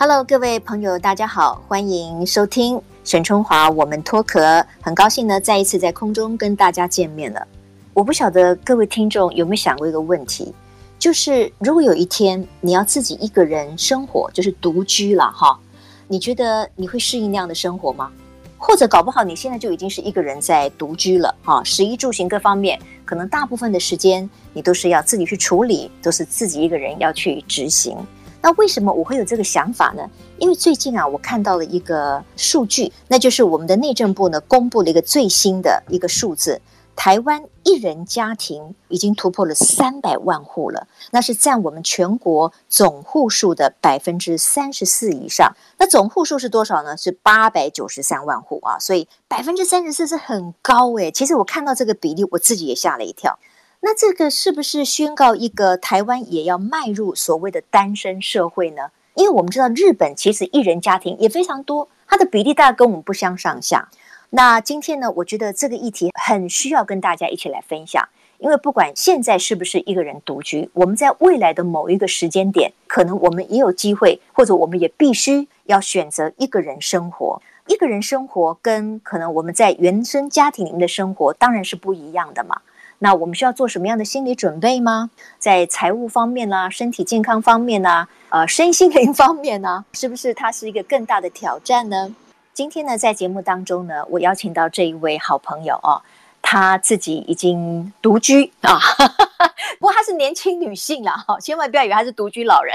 Hello，各位朋友，大家好，欢迎收听沈春华我们脱壳，很高兴呢，再一次在空中跟大家见面了。我不晓得各位听众有没有想过一个问题，就是如果有一天你要自己一个人生活，就是独居了哈，你觉得你会适应那样的生活吗？或者搞不好你现在就已经是一个人在独居了哈，食衣住行各方面，可能大部分的时间你都是要自己去处理，都是自己一个人要去执行。那为什么我会有这个想法呢？因为最近啊，我看到了一个数据，那就是我们的内政部呢公布了一个最新的一个数字，台湾一人家庭已经突破了三百万户了，那是占我们全国总户数的百分之三十四以上。那总户数是多少呢？是八百九十三万户啊，所以百分之三十四是很高诶。其实我看到这个比例，我自己也吓了一跳。那这个是不是宣告一个台湾也要迈入所谓的单身社会呢？因为我们知道日本其实一人家庭也非常多，它的比例大概跟我们不相上下。那今天呢，我觉得这个议题很需要跟大家一起来分享，因为不管现在是不是一个人独居，我们在未来的某一个时间点，可能我们也有机会，或者我们也必须要选择一个人生活。一个人生活跟可能我们在原生家庭里面的生活当然是不一样的嘛。那我们需要做什么样的心理准备吗？在财务方面呢、身体健康方面啊，呃，身心灵方面呢、是不是它是一个更大的挑战呢？今天呢，在节目当中呢，我邀请到这一位好朋友哦。她自己已经独居啊，不过她是年轻女性了哈，千万不要以为她是独居老人。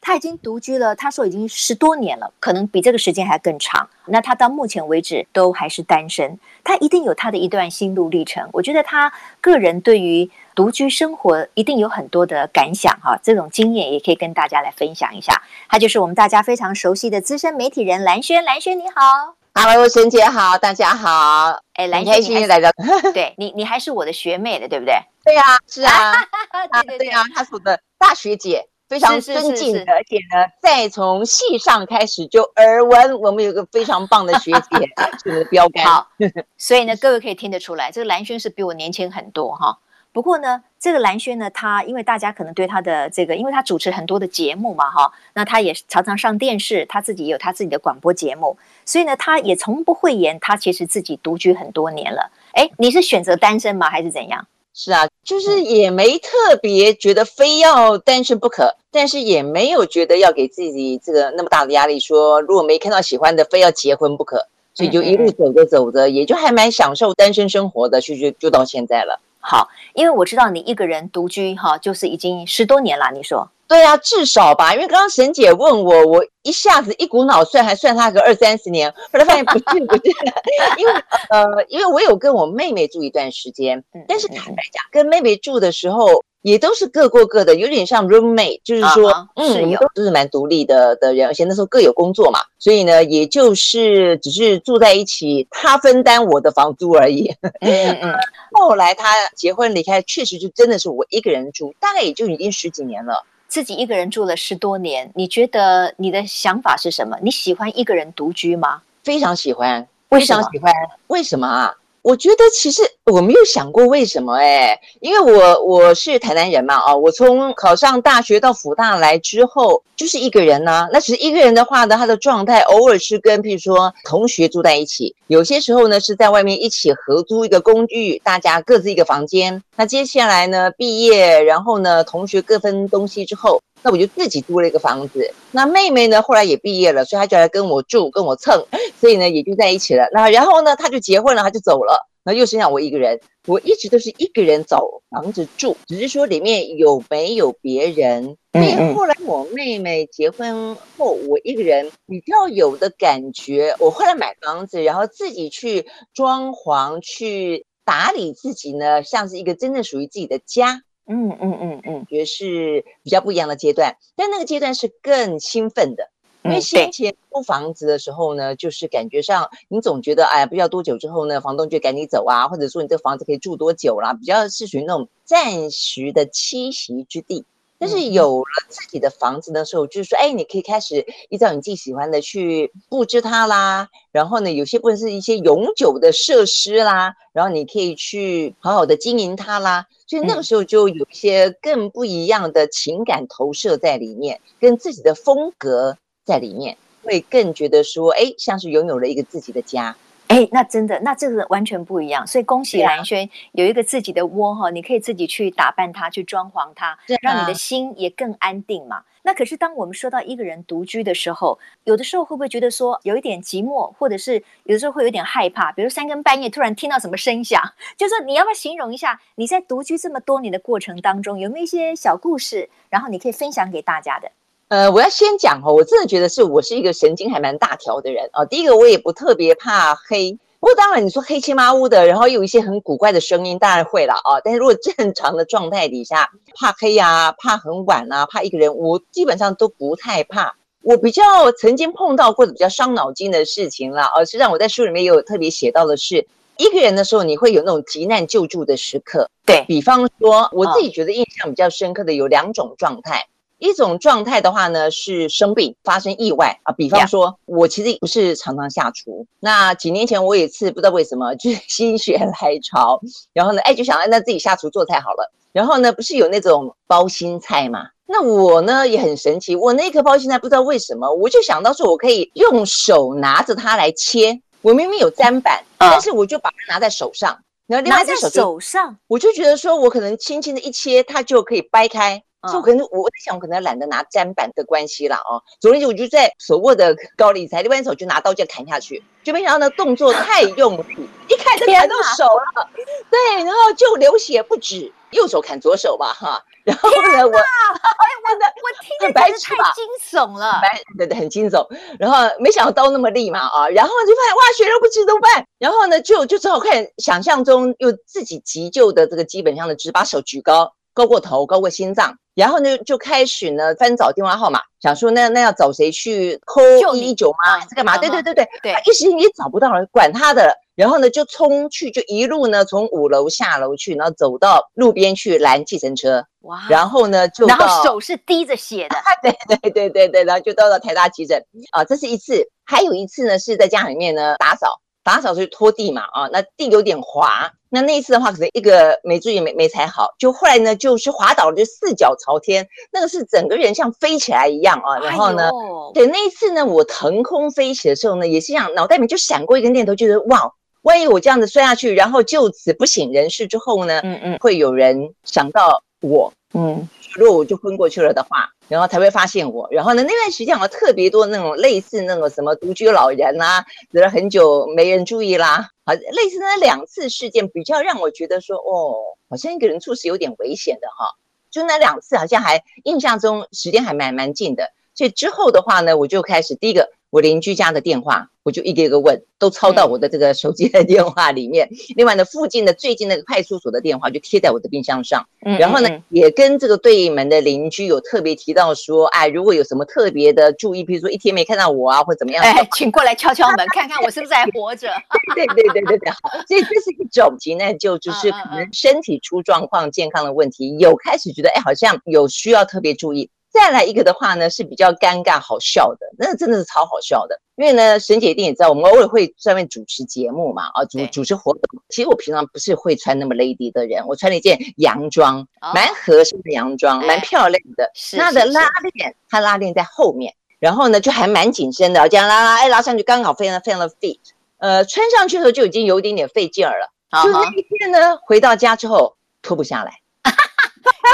她已经独居了，她说已经十多年了，可能比这个时间还更长。那她到目前为止都还是单身，她一定有她的一段心路历程。我觉得她个人对于独居生活一定有很多的感想哈，这种经验也可以跟大家来分享一下。她就是我们大家非常熟悉的资深媒体人兰萱，兰萱你好。Hello，沈姐好，大家好，哎，兰萱你来的，对你，你还是我的学妹的，对不对？对呀、啊，是啊，对对对啊，她是我的大学姐，非常尊敬的，而且呢，再从戏上开始就耳闻，我们有个非常棒的学姐，是我的标杆。好，所以呢，各位可以听得出来，这个蓝轩是比我年轻很多哈。不过呢，这个蓝轩呢，她因为大家可能对她的这个，因为她主持很多的节目嘛，哈，那她也常常上电视，她自己也有她自己的广播节目，所以呢，他也从不讳言，他其实自己独居很多年了。哎，你是选择单身吗，还是怎样？是啊，就是也没特别觉得非要单身不可，但是也没有觉得要给自己这个那么大的压力，说如果没看到喜欢的，非要结婚不可，所以就一路走着走着，也就还蛮享受单身生活的，就就就到现在了。好，因为我知道你一个人独居哈，就是已经十多年了。你说对啊，至少吧。因为刚刚沈姐问我，我一下子一股脑算，还算她个二三十年，后来发现不对不对，因为呃，因为我有跟我妹妹住一段时间，但是坦白讲，跟妹妹住的时候。也都是各过各的，有点像 roommate，就是说，啊、嗯，我们都都是蛮独立的的人，而且那时候各有工作嘛，所以呢，也就是只是住在一起，他分担我的房租而已。嗯嗯。后来他结婚离开，确实就真的是我一个人住，大概也就已经十几年了。自己一个人住了十多年，你觉得你的想法是什么？你喜欢一个人独居吗？非常喜欢，非常喜欢。为什么啊？我觉得其实我没有想过为什么哎，因为我我是台南人嘛啊，我从考上大学到辅大来之后就是一个人呢、啊。那其实一个人的话呢，他的状态偶尔是跟譬如说同学住在一起，有些时候呢是在外面一起合租一个公寓，大家各自一个房间。那接下来呢毕业，然后呢同学各分东西之后。那我就自己租了一个房子。那妹妹呢，后来也毕业了，所以她就来跟我住，跟我蹭，所以呢也就在一起了。那然后呢，她就结婚了，她就走了。那又剩下我一个人。我一直都是一个人找房子住，只是说里面有没有别人。因为后来我妹妹结婚后，我一个人比较有的感觉。我后来买房子，然后自己去装潢、去打理自己呢，像是一个真正属于自己的家。嗯嗯嗯嗯，也是比较不一样的阶段，但那个阶段是更兴奋的，因为先前租房子的时候呢，就是感觉上你总觉得，哎呀，不知道多久之后呢，房东就赶你走啊，或者说你这个房子可以住多久啦，比较是属于那种暂时的栖息之地。但是有了自己的房子的时候，就是说，哎，你可以开始依照你自己喜欢的去布置它啦。然后呢，有些部分是一些永久的设施啦，然后你可以去好好的经营它啦。所以那个时候就有一些更不一样的情感投射在里面，跟自己的风格在里面，会更觉得说，哎，像是拥有了一个自己的家。哎，那真的，那这个完全不一样。所以恭喜兰轩有一个自己的窝哈，你可以自己去打扮它，去装潢它，让你的心也更安定嘛。那可是当我们说到一个人独居的时候，有的时候会不会觉得说有一点寂寞，或者是有的时候会有点害怕？比如三更半夜突然听到什么声响，就是说你要不要形容一下你在独居这么多年的过程当中有没有一些小故事，然后你可以分享给大家的？呃，我要先讲哦，我真的觉得是我是一个神经还蛮大条的人啊。第一个，我也不特别怕黑，不过当然你说黑漆麻乌的，然后有一些很古怪的声音，当然会了啊。但是如果正常的状态底下，怕黑呀，怕很晚啊，怕一个人，我基本上都不太怕。我比较曾经碰到过的比较伤脑筋的事情了，而实际上我在书里面也有特别写到的是，一个人的时候你会有那种急难救助的时刻。对，比方说，我自己觉得印象比较深刻的有两种状态。一种状态的话呢，是生病发生意外啊，比方说，我其实不是常常下厨。那几年前我有一次不知道为什么 就是心血来潮，然后呢，哎，就想那自己下厨做菜好了。然后呢，不是有那种包心菜嘛？那我呢也很神奇，我那颗包心菜不知道为什么，我就想到说我可以用手拿着它来切。我明明有砧板，但是我就把它拿在手上，然后另外一只手手上，我就觉得说我可能轻轻的一切，它就可以掰开。就可能我在想，我可能懒得拿砧板的关系了哦。昨天我就在手握的高丽菜，另外一手就拿刀就砍下去，就没想到那动作太用力，一砍就砍到手了。对，然后就流血不止。右手砍左手吧，哈。然后呢，我哎，我的我听着白痴太惊悚了，白对对，很惊悚。然后没想到刀那么利嘛啊，然后就发现哇，血肉不止怎么办？然后呢，就就只好看想象中用自己急救的这个基本上的，只把手举高。高过头，高过心脏，然后呢，就开始呢翻找电话号码，想说那那要找谁去 call 一一九吗？还是干嘛？对对对对对，一时间也找不到了，管他的，然后呢就冲去，就一路呢从五楼下楼去，然后走到路边去拦计程车，哇，然后呢就然后手是滴着血的，对对对对对，然后就到了台大急诊啊，这是一次，还有一次呢是在家里面呢打扫。打扫去拖地嘛，啊，那地有点滑，那那一次的话，可能一个没注意没没踩好，就后来呢就是滑倒了，就四脚朝天，那个是整个人像飞起来一样啊，然后呢，对，那一次呢，我腾空飞起的时候呢，也是这样，脑袋里面就闪过一个念头，就是哇，万一我这样子摔下去，然后就此不省人事之后呢，嗯嗯，会有人想到我，嗯。如果我就昏过去了的话，然后才会发现我。然后呢，那段时间好像特别多那种类似那种什么独居老人啊，死了很久没人注意啦，好，类似那两次事件比较让我觉得说，哦，好像一个人处是有点危险的哈。就那两次好像还印象中时间还蛮蛮近的，所以之后的话呢，我就开始第一个。我邻居家的电话，我就一个一个问，都抄到我的这个手机的电话里面。嗯、另外呢，附近的最近那个派出所的电话就贴在我的冰箱上。嗯，然后呢，嗯、也跟这个对门的邻居有特别提到说，哎，如果有什么特别的注意，比如说一天没看到我啊，或怎么样，哎，请过来敲敲门，看看我是不是还活着。对对对对对，好，所以这是一种急难救助，就是可能身体出状况、健康的问题，有开始觉得哎，好像有需要特别注意。再来一个的话呢，是比较尴尬好笑的，那真的是超好笑的。因为呢，沈姐一定也知道，我们偶尔会上面主持节目嘛，啊，主主持活动。其实我平常不是会穿那么 lady 的人，我穿了一件洋装，蛮合身的洋装，蛮漂亮的。它的拉链，它拉链在后面，然后呢就还蛮紧身的，这样拉拉，哎，拉上去刚好非常非常的 fit。呃，穿上去的时候就已经有一点点费劲儿了。就那一天呢，回到家之后脱不下来。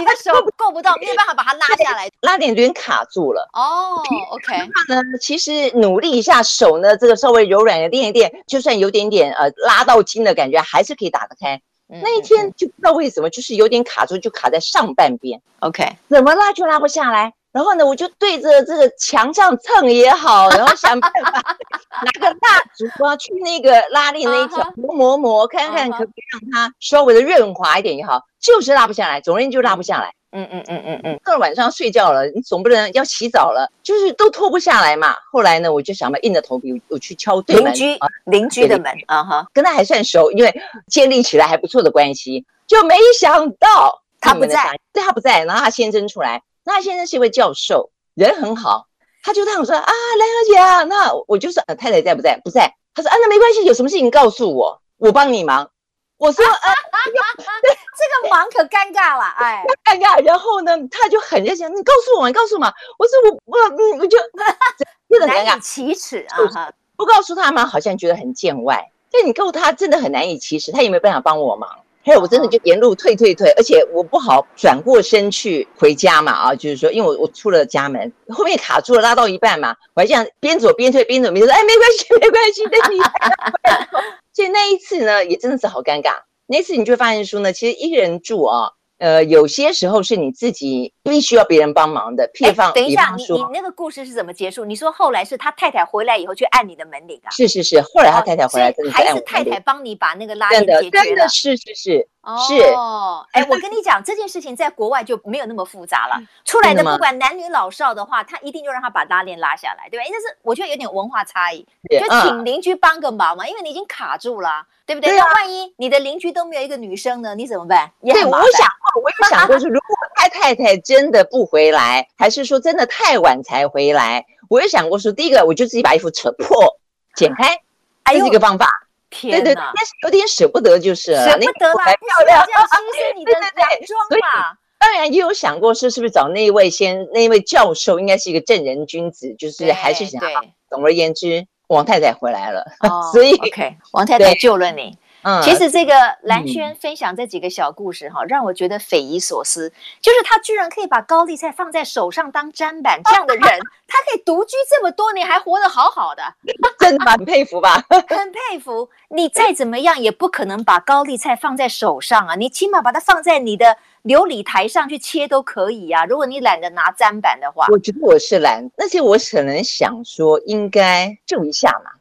你的手够不到，没有办法把它拉下来，拉点有点卡住了。哦、oh，OK。那呢，其实努力一下手呢，这个稍微柔软的练一练，就算有点点呃拉到筋的感觉，还是可以打得开。嗯、那一天就不知道为什么，就是有点卡住，就卡在上半边。OK，怎么拉就拉不下来。然后呢，我就对着这个墙上蹭也好，然后想办法 拿个蜡烛啊，去那个拉链那一条磨磨磨，看看可不可以让它稍微的润滑一点也好，就是拉不下来，总而言之就拉不下来。嗯嗯嗯嗯嗯。到了晚上睡觉了，你总不能要洗澡了，就是都脱不下来嘛。后来呢，我就想嘛，硬着头皮我去敲对门，邻居邻居的门啊哈，跟他还算熟，因为建立起来还不错的关系，就没想到他不在，对，他不在，然后他先生出来。那先生是一位教授，人很好，他就这样说啊，兰小姐啊，那我就说，呃，太太在不在？不在。他说啊，那没关系，有什么事情告诉我，我帮你忙。我说，啊，对，这个忙可尴尬了，哎，尴尬。然后呢，他就很热情，你告诉我，你告诉我嘛。我说我我嗯，我就 真的很尴尬，启齿啊！不告诉他嘛，好像觉得很见外。但你告诉他，真的很难以启齿，他也没有办法帮我忙？还有，我真的就沿路退退退，而且我不好转过身去回家嘛啊，就是说，因为我我出了家门，后面卡住了，拉到一半嘛，我还这样边走边退，边走边说，哎，没关系，没关系，等你。所以那一次呢，也真的是好尴尬。那次你就会发现说呢，其实一个人住啊。呃，有些时候是你自己必须要别人帮忙的。譬方，等一下，你你那个故事是怎么结束？你说后来是他太太回来以后去按你的门铃啊？是是是，后来他太太回来真的还是太太帮你把那个拉链解决了？真的，是是是。是哦，哎，我跟你讲，这件事情在国外就没有那么复杂了。出来的不管男女老少的话，他一定就让他把拉链拉下来，对吧？因为是我觉得有点文化差异，就请邻居帮个忙嘛，因为你已经卡住了，对不对？那万一你的邻居都没有一个女生呢，你怎么办？对，我 想过，我有想过，是如果他太太真的不回来，还是说真的太晚才回来？我有想过说，第一个我就自己把衣服扯破、剪开，这是一个方法。天对对，但是有点舍不得，就是舍不得啦，漂亮，这样牺牲你的 洋装嘛。当然也有想过是是不是找那一位先，那一位教授应该是一个正人君子，就是还是想。总而言之，王太太回来了，哦 所以 OK，王太太救了你。嗯，其实这个蓝轩分享这几个小故事哈，让我觉得匪夷所思，就是他居然可以把高丽菜放在手上当砧板，这样的人，他可以独居这么多年还活得好好的，真的蛮佩服吧？很佩服。你再怎么样也不可能把高丽菜放在手上啊，你起码把它放在你的流理台上去切都可以呀。如果你懒得拿砧板的话，我觉得我是懒，而且我可能想说应该救 一下嘛。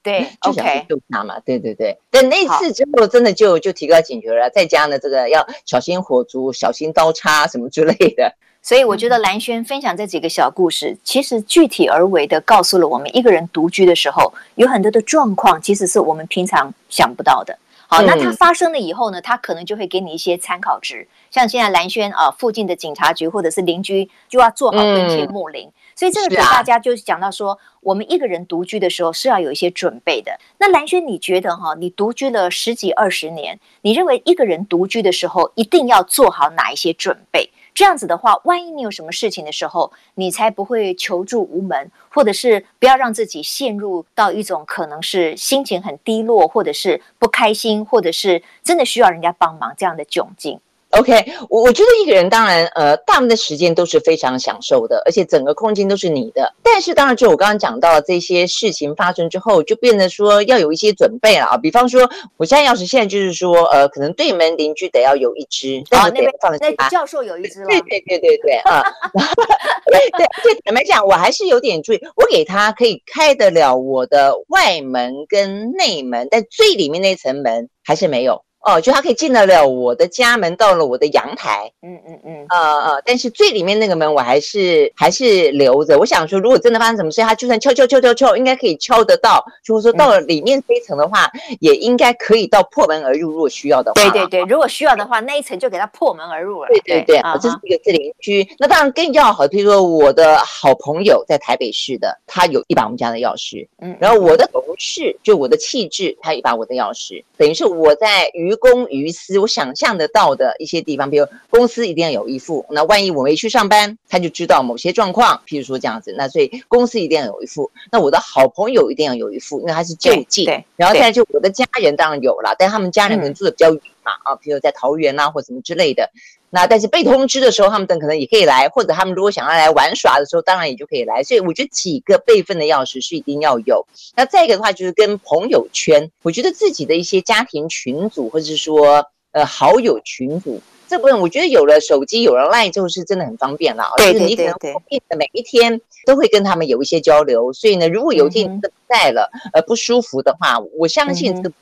对，就想去救他嘛，对对对。但那次之后，真的就就提高警觉了，再加呢，这个要小心火烛，小心刀叉什么之类的。所以我觉得兰轩分享这几个小故事，其实具体而为的告诉了我们，一个人独居的时候，有很多的状况，其实是我们平常想不到的。好，那它发生了以后呢，它可能就会给你一些参考值。像现在蓝轩啊，附近的警察局或者是邻居就要做好跟帖睦邻。所以这个给大家就是讲到说，我们一个人独居的时候是要有一些准备的。那蓝轩，你觉得哈，你独居了十几二十年，你认为一个人独居的时候一定要做好哪一些准备？这样子的话，万一你有什么事情的时候，你才不会求助无门，或者是不要让自己陷入到一种可能是心情很低落，或者是不开心，或者是真的需要人家帮忙这样的窘境。OK，我我觉得一个人当然，呃，大部分的时间都是非常享受的，而且整个空间都是你的。但是当然，就我刚刚讲到这些事情发生之后，就变得说要有一些准备了啊。比方说，我家钥匙现在就是说，呃，可能对门邻居得要有一只，哦，那边放了，那教授有一只了。对对对对对啊，对对，对，坦白讲，我还是有点注意，我给他可以开得了我的外门跟内门，但最里面那层门还是没有。哦，就他可以进得了我的家门，到了我的阳台。嗯嗯嗯。呃呃，但是最里面那个门我还是还是留着。我想说，如果真的发生什么事，他就算敲敲敲敲敲，应该可以敲得到。就是说到了里面这一层的话，嗯、也应该可以到破门而入，如果需要的话。对对对，如果需要的话，那一层就给他破门而入了。对对对，啊，这是一个邻居。那当然更要好，比如说我的好朋友在台北市的，他有一把我们家的钥匙。嗯。然后我的同事，就我的气质，他有一把我的钥匙。等于是我在于公于私，我想象得到的一些地方，比如公司一定要有一副。那万一我没去上班，他就知道某些状况，譬如说这样子。那所以公司一定要有一副。那我的好朋友一定要有一副，因为他是就近。然后再来就我的家人当然有了，但他们家人可能住的比较远嘛，啊，譬如在桃园啊或什么之类的。那但是被通知的时候，他们等可能也可以来，或者他们如果想要来玩耍的时候，当然也就可以来。所以我觉得几个备份的钥匙是一定要有。那再一个的话，就是跟朋友圈，我觉得自己的一些家庭群组，或者是说呃好友群组这部分，我觉得有了手机，有了 LINE 之后是真的很方便了。对对对对。就是你可能固定的每一天都会跟他们有一些交流，所以呢，如果有一天你不在了，呃不舒服的话，我相信这个。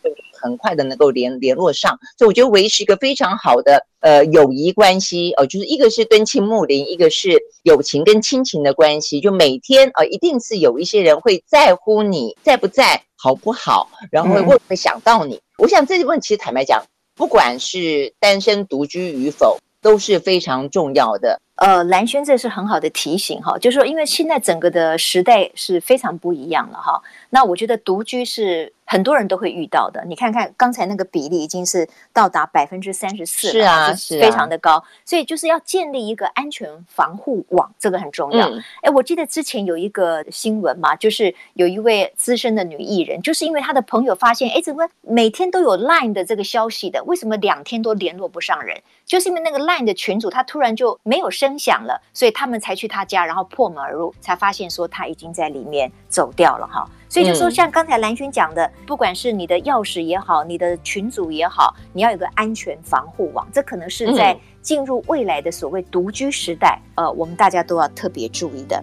很快的能够联联络上，所以我觉得维持一个非常好的呃友谊关系哦、呃，就是一个是敦亲睦邻，一个是友情跟亲情的关系，就每天呃一定是有一些人会在乎你在不在好不好，然后会会不会想到你。嗯、我想这部分其实坦白讲，不管是单身独居与否，都是非常重要的。呃，蓝轩这是很好的提醒哈，就是说，因为现在整个的时代是非常不一样了哈。那我觉得独居是很多人都会遇到的。你看看刚才那个比例已经是到达百分之三十四了，是啊，是非常的高。所以就是要建立一个安全防护网，这个很重要。哎、嗯，我记得之前有一个新闻嘛，就是有一位资深的女艺人，就是因为她的朋友发现，哎，怎么每天都有 Line 的这个消息的，为什么两天都联络不上人？就是因为那个 Line 的群组，他突然就没有声响了，所以他们才去他家，然后破门而入，才发现说他已经在里面走掉了哈。所以就说像刚才蓝轩讲的，不管是你的钥匙也好，你的群组也好，你要有个安全防护网，这可能是在进入未来的所谓独居时代，呃，我们大家都要特别注意的。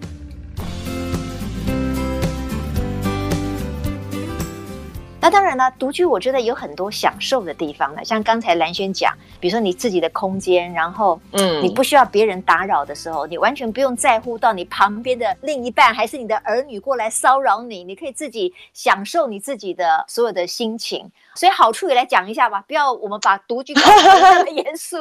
那当然了，独居我觉得有很多享受的地方了。像刚才兰萱讲，比如说你自己的空间，然后嗯，你不需要别人打扰的时候，你完全不用在乎到你旁边的另一半还是你的儿女过来骚扰你，你可以自己享受你自己的所有的心情。所以好处也来讲一下吧，不要我们把独居搞得那 么严肃。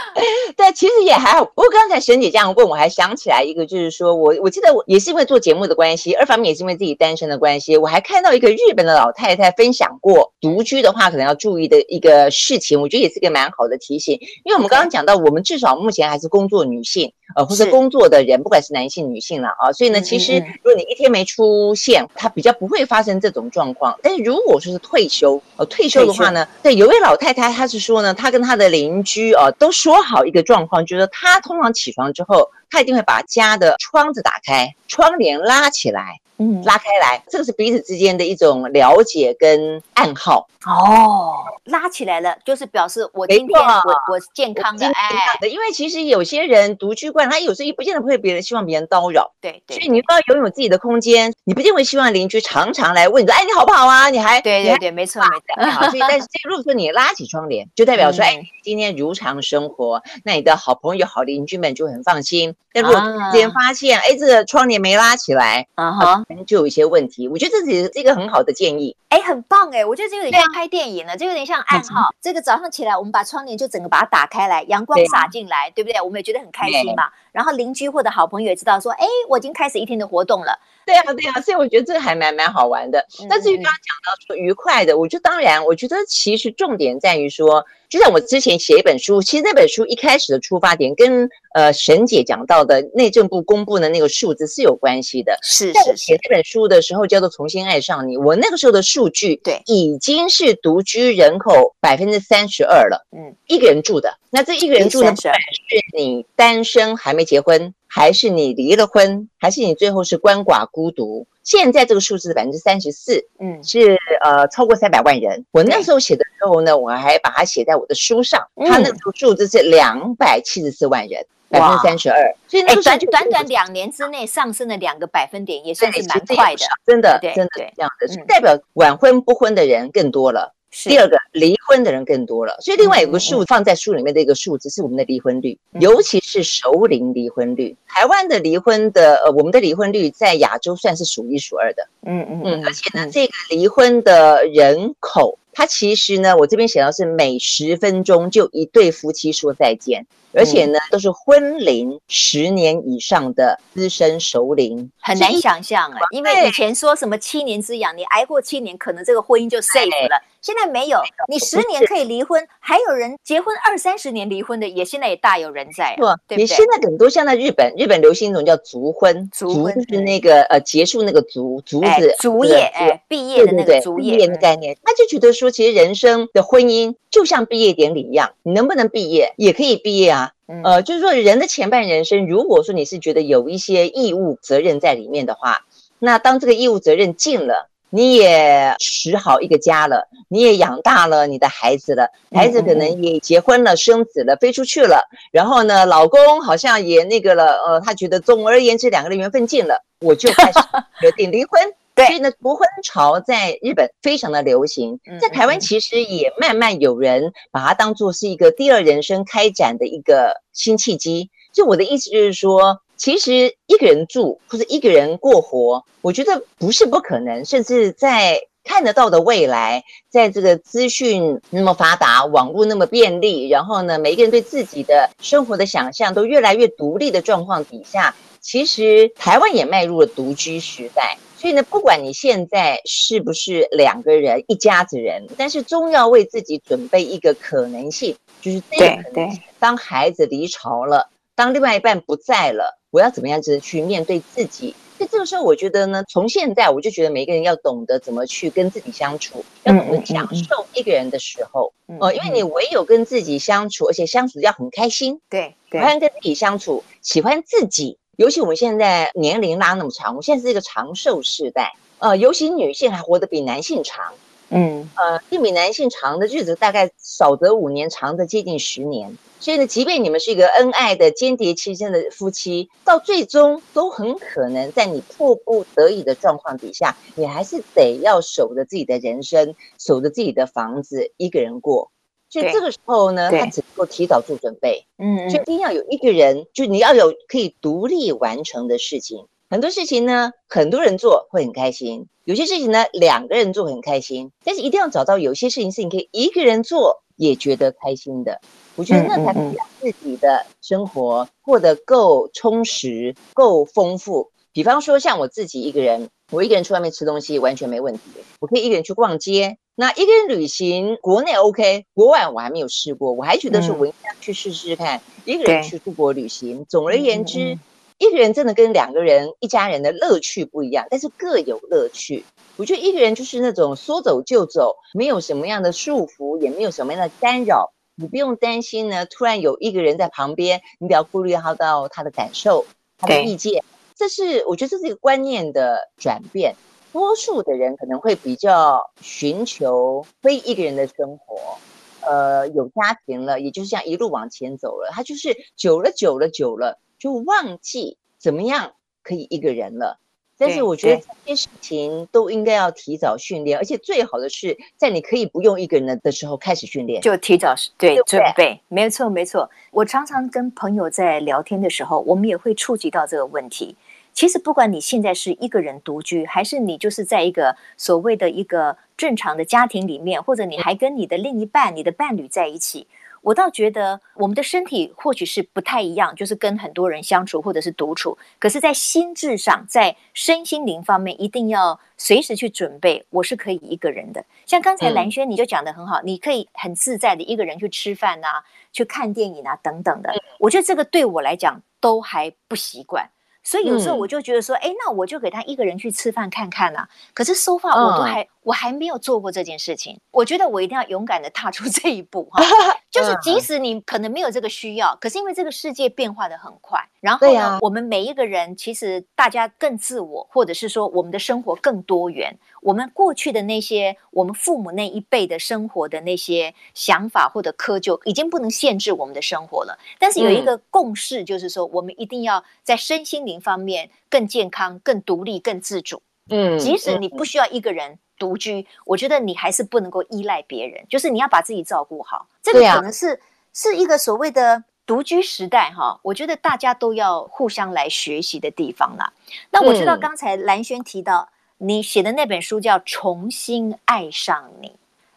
对，其实也还好。不过刚才沈姐这样问，我还想起来一个，就是说我我记得我也是因为做节目的关系，二方面也是因为自己单身的关系，我还看到一个日本的老太太分享过独居的话可能要注意的一个事情，我觉得也是一个蛮好的提醒。因为我们刚刚讲到，我们至少目前还是工作女性。呃，或者工作的人，不管是男性、女性了啊，所以呢，其实如果你一天没出现，他比较不会发生这种状况。但是如果说是退休，呃，退休的话呢，对，有位老太太，她是说呢，她跟她的邻居啊，都说好一个状况，就是她通常起床之后，她一定会把家的窗子打开，窗帘拉起来。嗯，拉开来，这个是彼此之间的一种了解跟暗号哦。拉起来了，就是表示我今天我我是健康的，哎，因为其实有些人独居惯，他有时候也不见得会别人希望别人叨扰，对对。所以你都要拥有自己的空间，你不一定会希望邻居常常来问你说，哎，你好不好啊？你还对对对，没错没错。好，所以但是 这如果说你拉起窗帘，就代表说，哎，今天如常生活，那你的好朋友、好邻居们就很放心。但如果今天发现，哎，这个窗帘没拉起来，啊哈。就有一些问题，我觉得这是一个很好的建议，哎，很棒哎，我觉得这有点像拍电影了，这有点像暗号。这个早上起来，我们把窗帘就整个把它打开来，阳光洒进来，对不对？我们也觉得很开心嘛。然后邻居或者好朋友也知道说，哎，我已经开始一天的活动了。对啊，对啊，所以我觉得这个还蛮蛮好玩的。那至于刚刚讲到说愉快的，我觉得当然，我觉得其实重点在于说，就像我之前写一本书，其实那本书一开始的出发点跟呃沈姐讲到的内政部公布的那个数字是有关系的。是，在我写这本书的时候叫做《重新爱上你》，我那个时候的数据对已经是独居人口百分之三十二了。嗯，一个人住的，那这一个人住的，不管是你单身还没结婚。还是你离了婚，还是你最后是鳏寡孤独？现在这个数字是百分之三十四，嗯，是呃超过三百万人。我那时候写的时候呢，我还把它写在我的书上，它那个数字是两百七十四万人，百分之三十二。所以那短短短两年之内上升了两个百分点，也算是蛮快的，真的，真的这样的，代表晚婚不婚的人更多了。第二个，离婚的人更多了，所以另外有个数放在书里面的一个数字是我们的离婚率，尤其是熟龄离婚率。台湾的离婚的呃，我们的离婚率在亚洲算是数一数二的。嗯嗯嗯，而且呢，这个离婚的人口，它其实呢，我这边写到是每十分钟就一对夫妻说再见。而且呢，都是婚龄十年以上的资深熟龄，很难想象啊。因为以前说什么七年之痒，你挨过七年，可能这个婚姻就 safe 了。现在没有，你十年可以离婚，还有人结婚二三十年离婚的，也现在也大有人在。对，你现在很多像在日本，日本流行一种叫卒婚，卒就是那个呃结束那个卒卒子卒业哎毕业的那个卒业毕业的概念，他就觉得说，其实人生的婚姻就像毕业典礼一样，你能不能毕业也可以毕业啊。呃，就是说，人的前半人生，如果说你是觉得有一些义务责任在里面的话，那当这个义务责任尽了，你也拾好一个家了，你也养大了你的孩子了，孩子可能也结婚了、生子了、飞出去了，然后呢，老公好像也那个了，呃，他觉得总而言之，两个人缘分尽了，我就开始决定离婚。所以呢，独婚潮在日本非常的流行，在台湾其实也慢慢有人把它当作是一个第二人生开展的一个新契机。就我的意思就是说，其实一个人住或者一个人过活，我觉得不是不可能，甚至在看得到的未来，在这个资讯那么发达、网络那么便利，然后呢，每一个人对自己的生活的想象都越来越独立的状况底下，其实台湾也迈入了独居时代。所以呢，不管你现在是不是两个人、一家子人，但是终要为自己准备一个可能性，就是这个可能性，当孩子离巢了，当另外一半不在了，我要怎么样子去面对自己？所以这个时候，我觉得呢，从现在我就觉得每个人要懂得怎么去跟自己相处，要懂得享受一个人的时候。哦、嗯嗯呃，因为你唯有跟自己相处，而且相处要很开心，对，喜欢跟自己相处，喜欢自己。尤其我们现在年龄拉那么长，我们现在是一个长寿时代，呃，尤其女性还活得比男性长，嗯，呃，比男性长的日子大概少则五年，长的接近十年。所以呢，即便你们是一个恩爱的间谍期间的夫妻，到最终都很可能在你迫不得已的状况底下，你还是得要守着自己的人生，守着自己的房子，一个人过。所以这个时候呢，他只能够提早做准备。嗯，就一定要有一个人，就你要有可以独立完成的事情。很多事情呢，很多人做会很开心；有些事情呢，两个人做很开心。但是一定要找到有些事情是你可以一个人做也觉得开心的。我觉得那才能让自己的生活过得够充实、够丰富。比方说，像我自己一个人，我一个人去外面吃东西完全没问题，我可以一个人去逛街。那一个人旅行，国内 OK，国外我还没有试过，我还觉得是我应该去试试看，嗯、一个人去出国旅行。总而言之，嗯、一个人真的跟两个人、一家人的乐趣不一样，但是各有乐趣。我觉得一个人就是那种说走就走，没有什么样的束缚，也没有什么样的干扰，你不用担心呢。突然有一个人在旁边，你得要顾虑到他的感受、他的意见。这是我觉得这是一个观念的转变。多数的人可能会比较寻求非一个人的生活，呃，有家庭了，也就是这样一路往前走了。他就是久了久了久了，就忘记怎么样可以一个人了。但是我觉得这些事情都应该要提早训练，而且最好的是在你可以不用一个人的时候开始训练，就提早对，对，对准备。没错没错，我常常跟朋友在聊天的时候，我们也会触及到这个问题。其实，不管你现在是一个人独居，还是你就是在一个所谓的一个正常的家庭里面，或者你还跟你的另一半、你的伴侣在一起，我倒觉得我们的身体或许是不太一样，就是跟很多人相处或者是独处。可是，在心智上，在身心灵方面，一定要随时去准备，我是可以一个人的。像刚才蓝轩你就讲的很好，你可以很自在的一个人去吃饭啊，去看电影啊等等的。我觉得这个对我来讲都还不习惯。所以有时候我就觉得说，哎、嗯，那我就给他一个人去吃饭看看啊。可是 so far 我都还、嗯、我还没有做过这件事情。我觉得我一定要勇敢的踏出 这一步哈。就是即使你可能没有这个需要，可是因为这个世界变化的很快，然后呢，我们每一个人其实大家更自我，或者是说我们的生活更多元。我们过去的那些我们父母那一辈的生活的那些想法或者窠臼，已经不能限制我们的生活了。但是有一个共识，就是说我们一定要在身心灵方面更健康、更独立、更自主。嗯，即使你不需要一个人独居，我觉得你还是不能够依赖别人，就是你要把自己照顾好。这个可能是是一个所谓的独居时代哈。我觉得大家都要互相来学习的地方啦。那我知道刚才蓝轩提到。你写的那本书叫《重新爱上你》，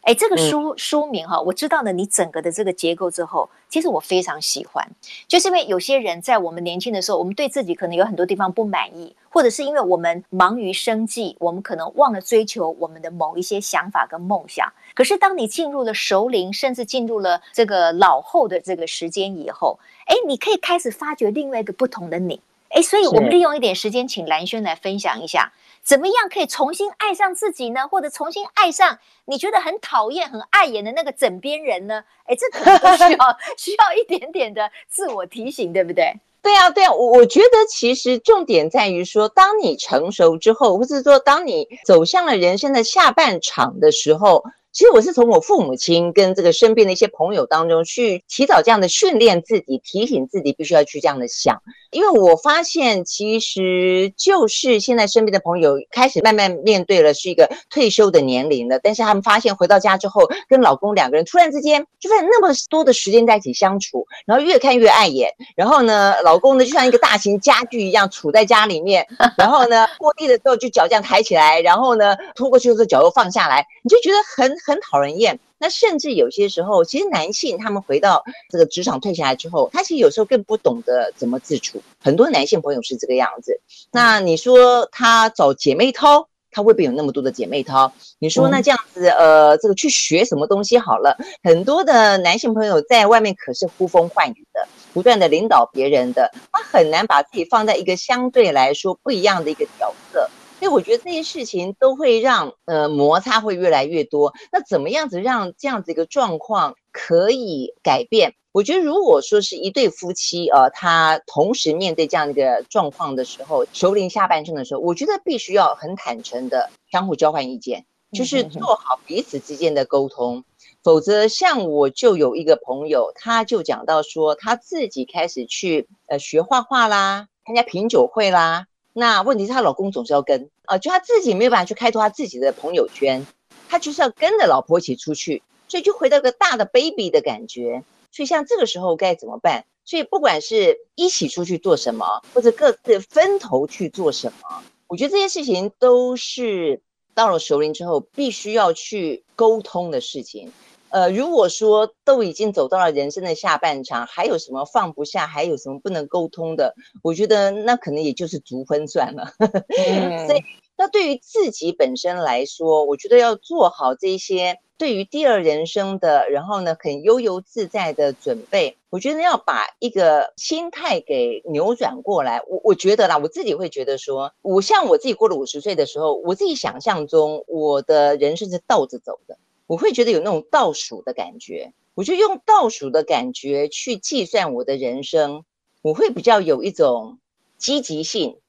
哎，这个书书名哈，我知道了你整个的这个结构之后，其实我非常喜欢，就是因为有些人在我们年轻的时候，我们对自己可能有很多地方不满意，或者是因为我们忙于生计，我们可能忘了追求我们的某一些想法跟梦想。可是当你进入了熟龄，甚至进入了这个老后的这个时间以后，哎，你可以开始发掘另外一个不同的你。哎，所以我们利用一点时间，请蓝轩来分享一下。怎么样可以重新爱上自己呢？或者重新爱上你觉得很讨厌、很碍眼的那个枕边人呢？哎，这可能都需要 需要一点点的自我提醒，对不对？对啊，对啊，我我觉得其实重点在于说，当你成熟之后，或者说当你走向了人生的下半场的时候，其实我是从我父母亲跟这个身边的一些朋友当中去提早这样的训练自己，提醒自己必须要去这样的想。因为我发现，其实就是现在身边的朋友开始慢慢面对了是一个退休的年龄了，但是他们发现回到家之后，跟老公两个人突然之间就在那么多的时间在一起相处，然后越看越碍眼，然后呢，老公呢就像一个大型家具一样杵在家里面，然后呢，拖地的时候就脚这样抬起来，然后呢，拖过去的时候脚又放下来，你就觉得很。很讨人厌。那甚至有些时候，其实男性他们回到这个职场退下来之后，他其实有时候更不懂得怎么自处。很多男性朋友是这个样子。那你说他找姐妹淘，他未必有那么多的姐妹淘。你说那这样子，呃，这个去学什么东西好了？很多的男性朋友在外面可是呼风唤雨的，不断的领导别人的，他很难把自己放在一个相对来说不一样的一个角色。所以我觉得这些事情都会让呃摩擦会越来越多。那怎么样子让这样子一个状况可以改变？我觉得如果说是一对夫妻呃，他同时面对这样的一个状况的时候，首领下半生的时候，我觉得必须要很坦诚的相互交换意见，就是做好彼此之间的沟通。否则，像我就有一个朋友，他就讲到说，他自己开始去呃学画画啦，参加品酒会啦。那问题是她老公总是要跟啊，就他自己没有办法去开拓他自己的朋友圈，他就是要跟着老婆一起出去，所以就回到个大的 baby 的感觉。所以像这个时候该怎么办？所以不管是一起出去做什么，或者各自分头去做什么，我觉得这些事情都是到了熟龄之后必须要去沟通的事情。呃，如果说都已经走到了人生的下半场，还有什么放不下，还有什么不能沟通的？我觉得那可能也就是足分算了。嗯、所以，那对于自己本身来说，我觉得要做好这些对于第二人生的，然后呢，很悠游自在的准备。我觉得要把一个心态给扭转过来。我我觉得啦，我自己会觉得说，我像我自己过了五十岁的时候，我自己想象中我的人生是倒着走的。我会觉得有那种倒数的感觉，我就用倒数的感觉去计算我的人生，我会比较有一种积极性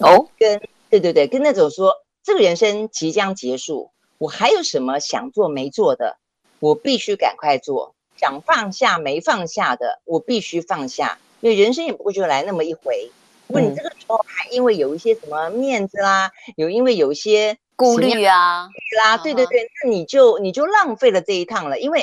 哦，跟对对对，跟那种说这个人生即将结束，我还有什么想做没做的，我必须赶快做；想放下没放下的，我必须放下，因为人生也不过就来那么一回。如果你这个时候还因为有一些什么面子啦，有因为有一些。顾虑啊，啦，对对对，那你就你就浪费了这一趟了，因为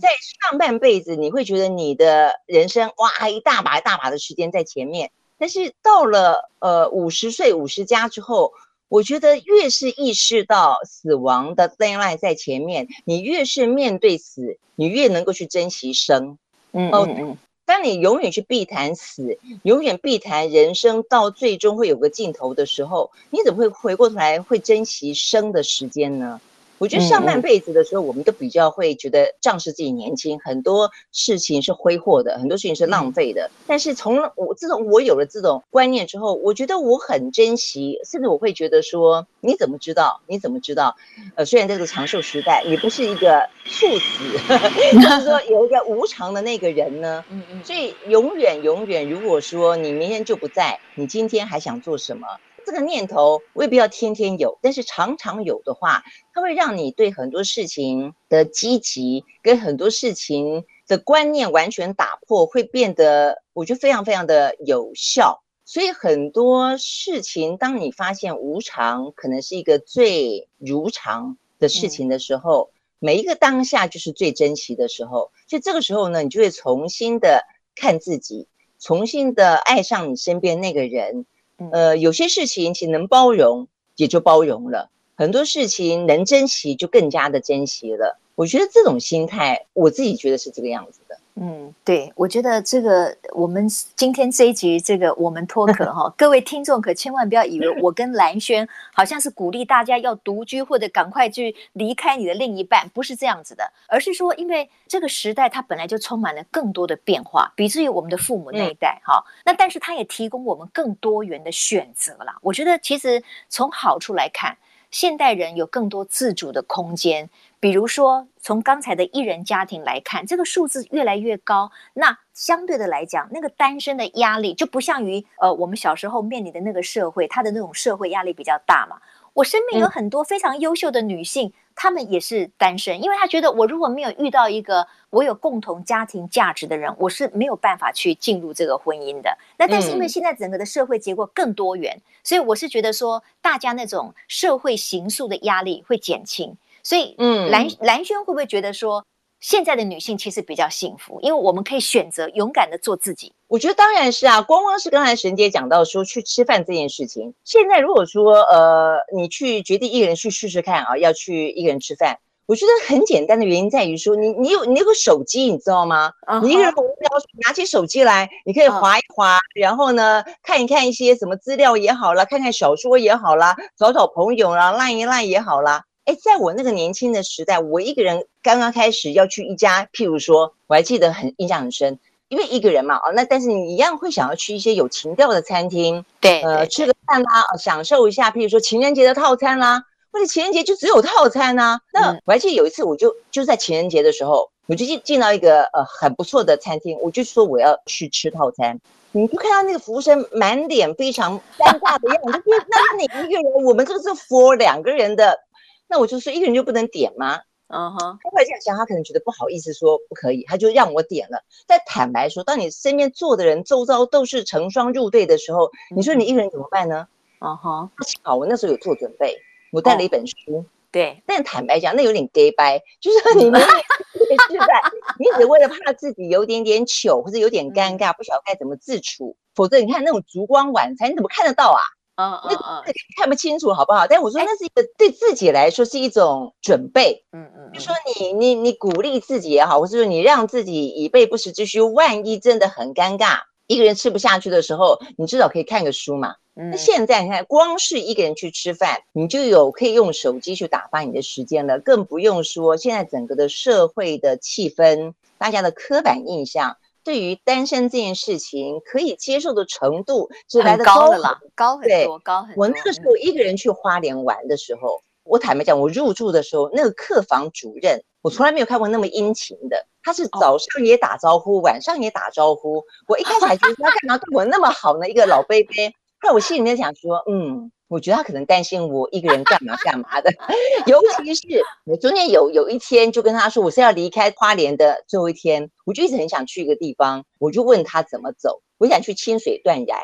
在上半辈子你会觉得你的人生哇一大把一大把的时间在前面，但是到了呃五十岁五十加之后，我觉得越是意识到死亡的 deadline 在前面，你越是面对死，你越能够去珍惜生。嗯嗯嗯。当你永远去避谈死，永远避谈人生到最终会有个尽头的时候，你怎么会回过头来会珍惜生的时间呢？我觉得上半辈子的时候，我们都比较会觉得仗势自己年轻，很多事情是挥霍的，很多事情是浪费的。但是从我自从我有了这种观念之后，我觉得我很珍惜，甚至我会觉得说，你怎么知道？你怎么知道？呃，虽然在这个长寿时代，你不是一个猝死，就是说有一个无常的那个人呢。嗯嗯。所以永远永远，如果说你明天就不在，你今天还想做什么？这个念头未必要天天有，但是常常有的话，它会让你对很多事情的积极跟很多事情的观念完全打破，会变得我觉得非常非常的有效。所以很多事情，当你发现无常可能是一个最如常的事情的时候，每一个当下就是最珍惜的时候。所以这个时候呢，你就会重新的看自己，重新的爱上你身边那个人。呃，有些事情其实能包容，也就包容了；很多事情能珍惜，就更加的珍惜了。我觉得这种心态，我自己觉得是这个样子的。嗯，对，我觉得这个我们今天这一集这个我们脱壳哈，各位听众可千万不要以为我跟兰萱好像是鼓励大家要独居或者赶快去离开你的另一半，不是这样子的，而是说，因为这个时代它本来就充满了更多的变化，比至于我们的父母那一代哈，那但是它也提供我们更多元的选择啦。我觉得其实从好处来看，现代人有更多自主的空间。比如说，从刚才的一人家庭来看，这个数字越来越高，那相对的来讲，那个单身的压力就不像于呃我们小时候面临的那个社会，他的那种社会压力比较大嘛。我身边有很多非常优秀的女性。嗯他们也是单身，因为她觉得我如果没有遇到一个我有共同家庭价值的人，我是没有办法去进入这个婚姻的。那但是因为现在整个的社会结构更多元，所以我是觉得说，大家那种社会形塑的压力会减轻。所以，嗯，兰兰萱会不会觉得说？现在的女性其实比较幸福，因为我们可以选择勇敢的做自己。我觉得当然是啊，光光是刚才沈姐讲到说去吃饭这件事情，现在如果说呃你去决定一个人去试试看啊，要去一个人吃饭，我觉得很简单的原因在于说你你有你有个手机，你知道吗？Uh huh. 你一个人无聊，拿起手机来，你可以滑一滑，uh huh. 然后呢看一看一些什么资料也好啦，看看小说也好啦，找找朋友啦，烂一烂也好啦。哎，在我那个年轻的时代，我一个人刚刚开始要去一家，譬如说，我还记得很印象很深，因为一个人嘛，哦，那但是你一样会想要去一些有情调的餐厅，对，呃，吃个饭啦，享受一下，譬如说情人节的套餐啦，或者情人节就只有套餐呐。那我还记得有一次，我就就在情人节的时候，我就进进到一个呃很不错的餐厅，我就说我要去吃套餐，你就看到那个服务生满脸非常尴尬的样子，那你一个人，我们这个是 for 两个人的。那我就说一个人就不能点吗？嗯哼、uh，他会这样想，他可能觉得不好意思说不可以，他就让我点了。但坦白说，当你身边坐的人周遭都是成双入对的时候，你说你一个人怎么办呢？嗯哼、uh，好、我那时候有做准备，我带了一本书。Oh, 对，但坦白讲，那有点 gay 掰，就是你们是在 你只为了怕自己有点点糗或者有点尴尬，不晓得该怎么自处，否则你看那种烛光晚餐，你怎么看得到啊？嗯嗯嗯，那看不清楚好不好？但我说那是一个对自己来说是一种准备，嗯嗯，就说你你你鼓励自己也好，或是说你让自己以备不时之需，万一真的很尴尬，一个人吃不下去的时候，你至少可以看个书嘛。那现在你看，光是一个人去吃饭，你就有可以用手机去打发你的时间了，更不用说现在整个的社会的气氛，大家的刻板印象。对于单身这件事情，可以接受的程度是来的高了啦，高很多，高很多。我那个时候一个人去花莲玩的时候，我坦白讲，我入住的时候，那个客房主任，我从来没有看过那么殷勤的。他是早上也打招呼，晚上也打招呼。我一开始还觉得他干嘛对我那么好呢？一个老伯伯。后来我心里面想说，嗯。我觉得他可能担心我一个人干嘛干嘛的，尤其是我中间有有一天就跟他说我是要离开花莲的最后一天，我就一直很想去一个地方，我就问他怎么走，我想去清水断崖。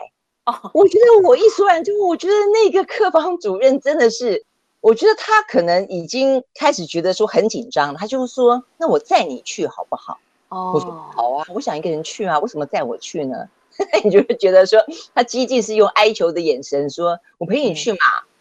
哦，我觉得我一说完之后，我觉得那个客房主任真的是，我觉得他可能已经开始觉得说很紧张，他就说那我载你去好不好？哦，我说好啊，我想一个人去啊，为什么载我去呢？你就会觉得说，他激进是用哀求的眼神说：“我陪你去嘛，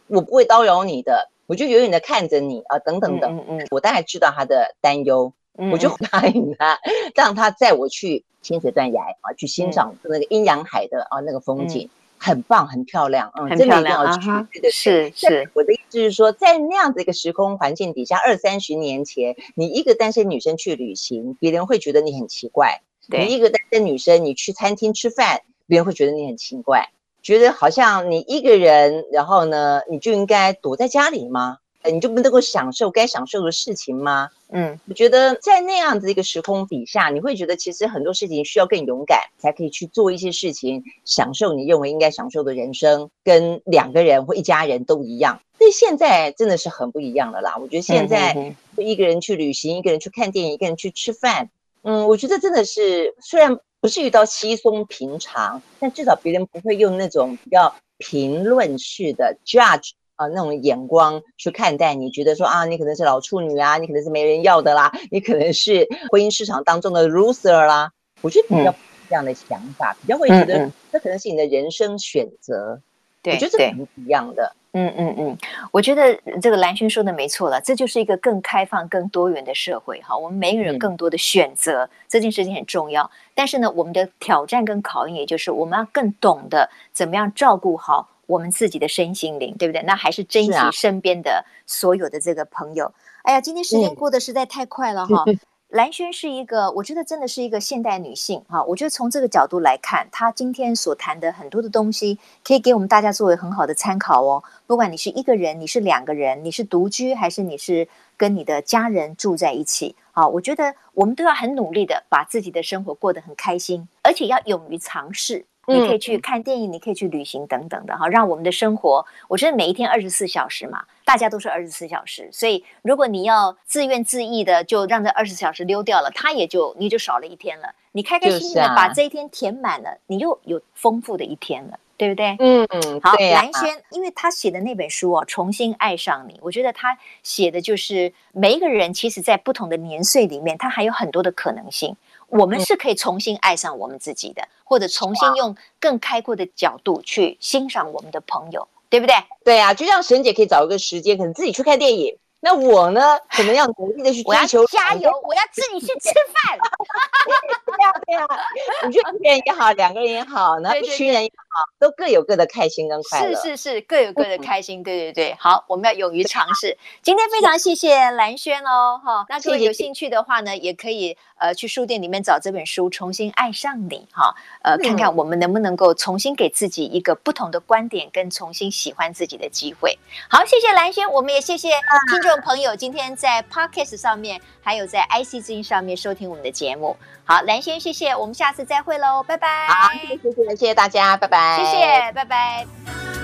我不会叨扰你的，我就远远的看着你啊，等等等。”嗯嗯，我大概知道他的担忧，我就答应他，让他载我去清水断崖啊，去欣赏那个阴阳海的啊那个风景，很棒，很漂亮，嗯，真的一定要去。对对，是是。我的意思是说，在那样子一个时空环境底下，二三十年前，你一个单身女生去旅行，别人会觉得你很奇怪。对你一个单身女生，你去餐厅吃饭，别人会觉得你很奇怪，觉得好像你一个人，然后呢，你就应该躲在家里吗？你就不能够享受该享受的事情吗？嗯，我觉得在那样子一个时空底下，你会觉得其实很多事情需要更勇敢，才可以去做一些事情，享受你认为应该享受的人生，跟两个人或一家人都一样。所以现在真的是很不一样了啦。我觉得现在一个人去旅行，一个人去看电影，一个人去吃饭。嗯，我觉得真的是，虽然不是遇到稀松平常，但至少别人不会用那种比较评论式的 judge 啊那种眼光去看待你，觉得说啊，你可能是老处女啊，你可能是没人要的啦，你可能是婚姻市场当中的 loser 啦。我觉得比较这样的想法，嗯、比较会觉得这可能是你的人生选择。我觉得这不一样的。嗯嗯嗯，我觉得这个蓝轩说的没错了，这就是一个更开放、更多元的社会哈。我们每个人更多的选择，嗯、这件事情很重要。但是呢，我们的挑战跟考验，也就是我们要更懂得怎么样照顾好我们自己的身心灵，对不对？那还是珍惜身边的所有的这个朋友。啊、哎呀，今天时间过得实在太快了哈。嗯蓝轩是一个，我觉得真的是一个现代女性哈。我觉得从这个角度来看，她今天所谈的很多的东西，可以给我们大家作为很好的参考哦。不管你是一个人，你是两个人，你是独居，还是你是跟你的家人住在一起，啊，我觉得我们都要很努力的把自己的生活过得很开心，而且要勇于尝试。你可以去看电影，你可以去旅行等等的哈，让我们的生活，我觉得每一天二十四小时嘛，大家都是二十四小时，所以如果你要自怨自艾的就让这二十四小时溜掉了，它也就你就少了一天了。你开开心心的把这一天填满了，你又有丰富的一天了。对不对？嗯嗯，好，蓝啊、兰萱，因为他写的那本书哦，《重新爱上你》，我觉得他写的就是每一个人，其实，在不同的年岁里面，他还有很多的可能性。我们是可以重新爱上我们自己的，嗯、或者重新用更开阔的角度去欣赏我们的朋友，对不对？对啊，就像沈姐可以找一个时间，可能自己去看电影。那我呢？怎么样努力的去追求，加油！我要自己去吃饭。对呀，对呀，你觉得一个人也好，两个人也好，那一群人也好，都各有各的开心跟快乐。是是是，各有各的开心。对对对，好，我们要勇于尝 试。今天非常谢谢蓝轩哦，哈。那各位有兴趣的话呢，也可以呃去书店里面找这本书《重新爱上你》哈，呃，看看我们能不能够重新给自己一个不同的观点，跟重新喜欢自己的机会。好，谢谢蓝轩，我们也谢谢听众。朋友，今天在 Podcast 上面，还有在 IC 之音上面收听我们的节目。好，蓝轩，谢谢，我们下次再会喽，拜拜。好，谢谢，谢谢大家，拜拜谢谢拜拜。